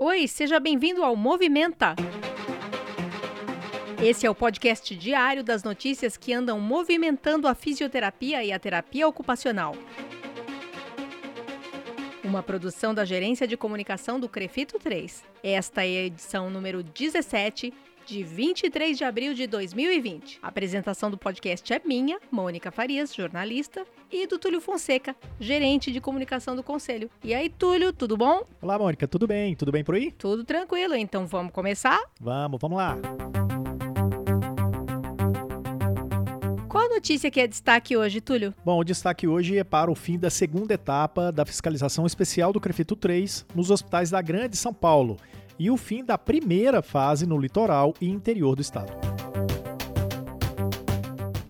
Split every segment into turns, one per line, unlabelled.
Oi, seja bem-vindo ao Movimenta. Esse é o podcast diário das notícias que andam movimentando a fisioterapia e a terapia ocupacional. Uma produção da Gerência de Comunicação do Crefito 3. Esta é a edição número 17 de 23 de abril de 2020. A apresentação do podcast é minha, Mônica Farias, jornalista, e do Túlio Fonseca, gerente de comunicação do Conselho. E aí, Túlio, tudo bom?
Olá, Mônica, tudo bem? Tudo bem por aí?
Tudo tranquilo, então vamos começar?
Vamos, vamos lá.
Qual notícia que é destaque hoje, Túlio?
Bom, o destaque hoje é para o fim da segunda etapa da fiscalização especial do Crefito 3 nos hospitais da Grande São Paulo e o fim da primeira fase no litoral e interior do estado.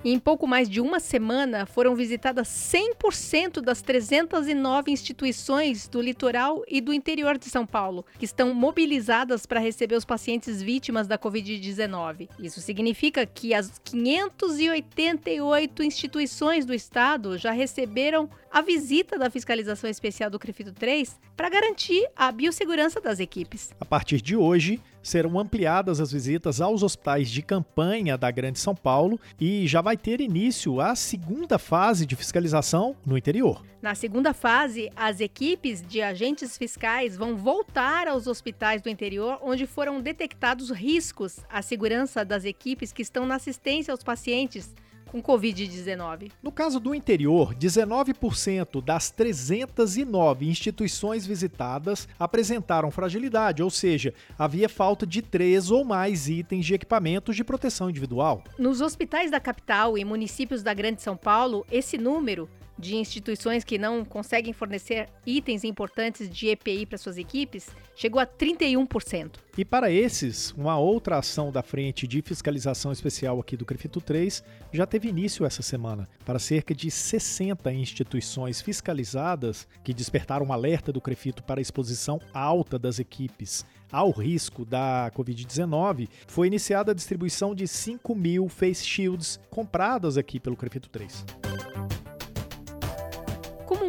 Em pouco mais de uma semana, foram visitadas 100% das 309 instituições do litoral e do interior de São Paulo, que estão mobilizadas para receber os pacientes vítimas da Covid-19. Isso significa que as 588 instituições do estado já receberam a visita da fiscalização especial do CREFITO 3 para garantir a biossegurança das equipes.
A partir de hoje, serão ampliadas as visitas aos hospitais de campanha da Grande São Paulo e já vai ter início a segunda fase de fiscalização no interior.
Na segunda fase, as equipes de agentes fiscais vão voltar aos hospitais do interior onde foram detectados riscos à segurança das equipes que estão na assistência aos pacientes com Covid-19.
No caso do interior, 19% das 309 instituições visitadas apresentaram fragilidade, ou seja, havia falta de três ou mais itens de equipamentos de proteção individual.
Nos hospitais da capital e municípios da Grande São Paulo, esse número de instituições que não conseguem fornecer itens importantes de EPI para suas equipes chegou a 31%.
E para esses, uma outra ação da Frente de Fiscalização Especial aqui do Crefito 3 já teve início essa semana, para cerca de 60 instituições fiscalizadas que despertaram um alerta do Crefito para a exposição alta das equipes ao risco da Covid-19, foi iniciada a distribuição de 5 mil face shields compradas aqui pelo Crefito 3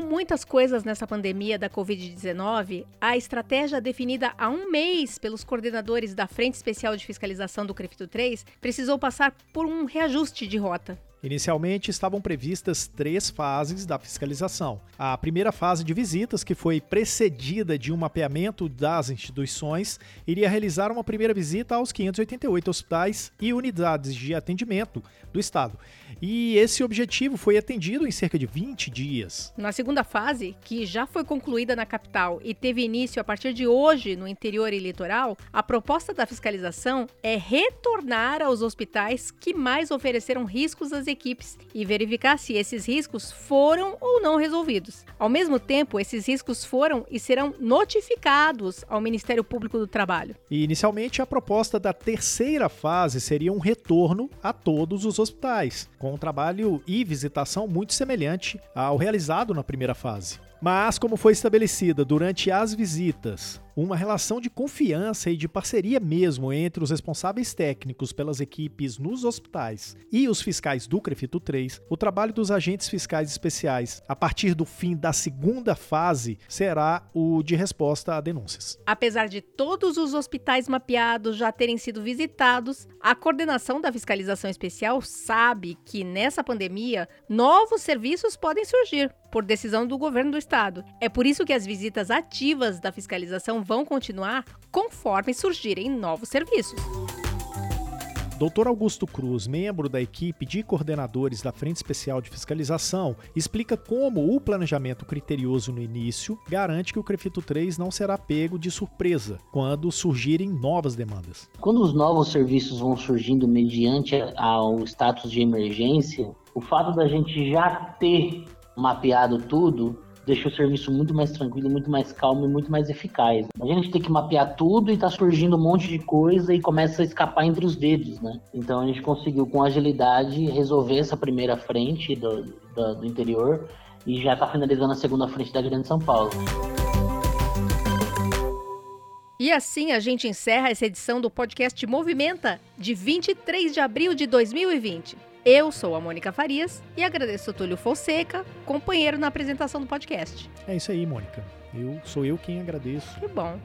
muitas coisas nessa pandemia da Covid-19, a estratégia definida há um mês pelos coordenadores da Frente Especial de Fiscalização do CREFITO 3 precisou passar por um reajuste de rota.
Inicialmente estavam previstas três fases da fiscalização. A primeira fase de visitas, que foi precedida de um mapeamento das instituições, iria realizar uma primeira visita aos 588 hospitais e unidades de atendimento do Estado. E esse objetivo foi atendido em cerca de 20 dias.
Na segunda fase, que já foi concluída na capital e teve início a partir de hoje no interior e litoral, a proposta da fiscalização é retornar aos hospitais que mais ofereceram riscos às equipes e verificar se esses riscos foram ou não resolvidos. Ao mesmo tempo, esses riscos foram e serão notificados ao Ministério Público do Trabalho.
E inicialmente a proposta da terceira fase seria um retorno a todos os hospitais, com um trabalho e visitação muito semelhante ao realizado na primeira fase. Mas, como foi estabelecida durante as visitas, uma relação de confiança e de parceria mesmo entre os responsáveis técnicos pelas equipes nos hospitais e os fiscais do Crefito 3, o trabalho dos agentes fiscais especiais a partir do fim da segunda fase será o de resposta a denúncias.
Apesar de todos os hospitais mapeados já terem sido visitados, a coordenação da fiscalização especial sabe que nessa pandemia novos serviços podem surgir por decisão do governo do estado. É por isso que as visitas ativas da fiscalização vão continuar conforme surgirem novos serviços.
Dr. Augusto Cruz, membro da equipe de coordenadores da Frente Especial de Fiscalização, explica como o planejamento criterioso no início garante que o Crefito 3 não será pego de surpresa quando surgirem novas demandas.
Quando os novos serviços vão surgindo mediante ao status de emergência, o fato da gente já ter mapeado tudo, deixa o serviço muito mais tranquilo, muito mais calmo e muito mais eficaz. A gente tem que mapear tudo e tá surgindo um monte de coisa e começa a escapar entre os dedos, né? Então a gente conseguiu com agilidade resolver essa primeira frente do, do, do interior e já tá finalizando a segunda frente da Grande São Paulo.
E assim a gente encerra essa edição do podcast Movimenta de 23 de abril de 2020. Eu sou a Mônica Farias e agradeço o Túlio Fonseca, companheiro na apresentação do podcast.
É isso aí, Mônica. Eu sou eu quem agradeço.
Que bom.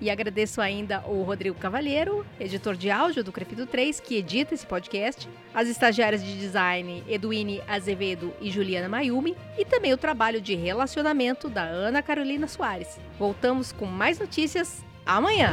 E agradeço ainda o Rodrigo Cavalheiro, editor de áudio do Crepido 3, que edita esse podcast, as estagiárias de design Eduine Azevedo e Juliana Mayumi, e também o trabalho de relacionamento da Ana Carolina Soares. Voltamos com mais notícias amanhã.